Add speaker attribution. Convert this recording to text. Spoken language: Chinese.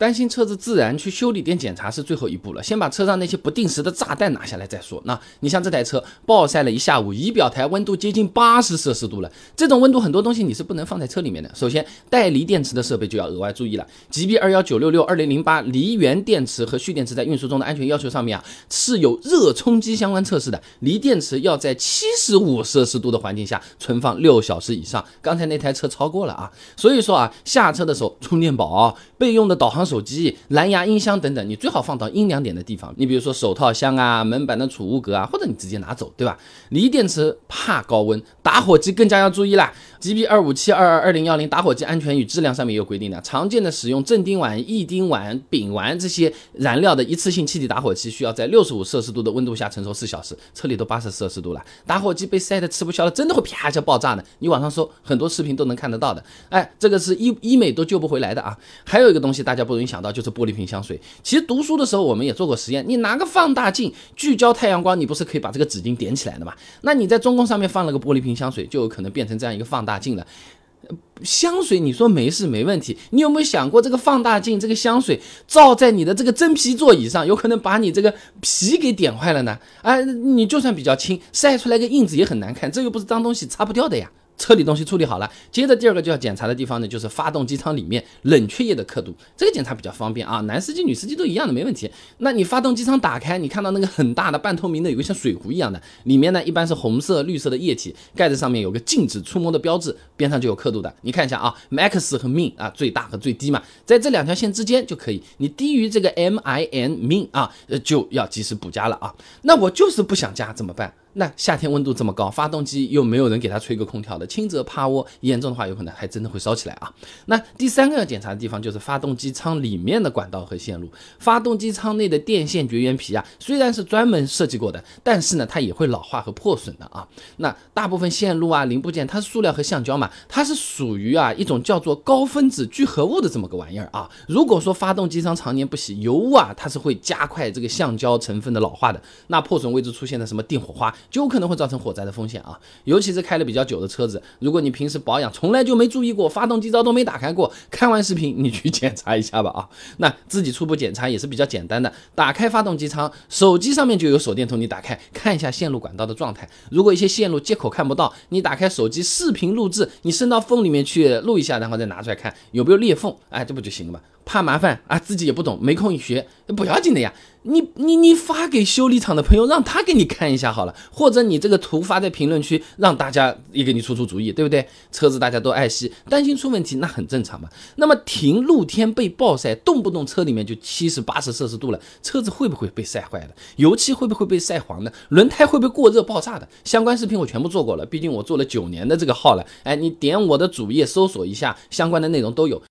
Speaker 1: 担心车子自燃，去修理店检查是最后一步了。先把车上那些不定时的炸弹拿下来再说。那你像这台车暴晒了一下午，仪表台温度接近八十摄氏度了，这种温度很多东西你是不能放在车里面的。首先带锂电池的设备就要额外注意了。GB 二幺九六六二零零八锂源电池和蓄电池在运输中的安全要求上面啊是有热冲击相关测试的。锂电池要在七十五摄氏度的环境下存放六小时以上。刚才那台车超过了啊，所以说啊下车的时候充电宝、备用的导航手机、蓝牙音箱等等，你最好放到阴凉点的地方。你比如说手套箱啊、门板的储物格啊，或者你直接拿走，对吧？锂电池怕高温，打火机更加要注意啦。GB 二五七二二二零幺零打火机安全与质量上面也有规定的，常见的使用正丁烷、异丁烷、丙烷这些燃料的一次性气体打火机，需要在六十五摄氏度的温度下承受四小时。车里都八十摄氏度了，打火机被晒得吃不消了，真的会啪一下爆炸的。你网上搜很多视频都能看得到的。哎，这个是医医美都救不回来的啊。还有一个东西大家不容易想到，就是玻璃瓶香水。其实读书的时候我们也做过实验，你拿个放大镜聚焦太阳光，你不是可以把这个纸巾点起来的吗？那你在中控上面放了个玻璃瓶香水，就有可能变成这样一个放大镜了。香水，你说没事没问题，你有没有想过这个放大镜，这个香水照在你的这个真皮座椅上，有可能把你这个皮给点坏了呢？啊，你就算比较轻，晒出来个印子也很难看，这又不是脏东西，擦不掉的呀。车里东西处理好了，接着第二个就要检查的地方呢，就是发动机舱里面冷却液的刻度，这个检查比较方便啊，男司机女司机都一样的，没问题。那你发动机舱打开，你看到那个很大的半透明的，有个像水壶一样的，里面呢一般是红色、绿色的液体，盖子上面有个禁止触摸的标志，边上就有刻度的。你看一下啊，Max 和 Min 啊，最大和最低嘛，在这两条线之间就可以，你低于这个 Min Min 啊，就要及时补加了啊。那我就是不想加怎么办？那夏天温度这么高，发动机又没有人给它吹个空调的，轻则趴窝，严重的话有可能还真的会烧起来啊。那第三个要检查的地方就是发动机舱里面的管道和线路。发动机舱内的电线绝缘皮啊，虽然是专门设计过的，但是呢，它也会老化和破损的啊。那大部分线路啊、零部件，它是塑料和橡胶嘛，它是属于啊一种叫做高分子聚合物的这么个玩意儿啊。如果说发动机舱常年不洗，油污啊，它是会加快这个橡胶成分的老化的。那破损位置出现的什么电火花。就有可能会造成火灾的风险啊，尤其是开了比较久的车子，如果你平时保养从来就没注意过，发动机罩都没打开过，看完视频你去检查一下吧啊。那自己初步检查也是比较简单的，打开发动机舱，手机上面就有手电筒，你打开看一下线路管道的状态，如果一些线路接口看不到，你打开手机视频录制，你伸到缝里面去录一下，然后再拿出来看有没有裂缝，哎，这不就行了吗？怕麻烦啊，自己也不懂，没空学，不要紧的呀。你你你发给修理厂的朋友，让他给你看一下好了，或者你这个图发在评论区，让大家也给你出出主意，对不对？车子大家都爱惜，担心出问题那很正常嘛。那么停露天被暴晒，动不动车里面就七十八十摄氏度了，车子会不会被晒坏的？油漆会不会被晒黄的？轮胎会不会过热爆炸的？相关视频我全部做过了，毕竟我做了九年的这个号了。哎，你点我的主页搜索一下相关的内容都有。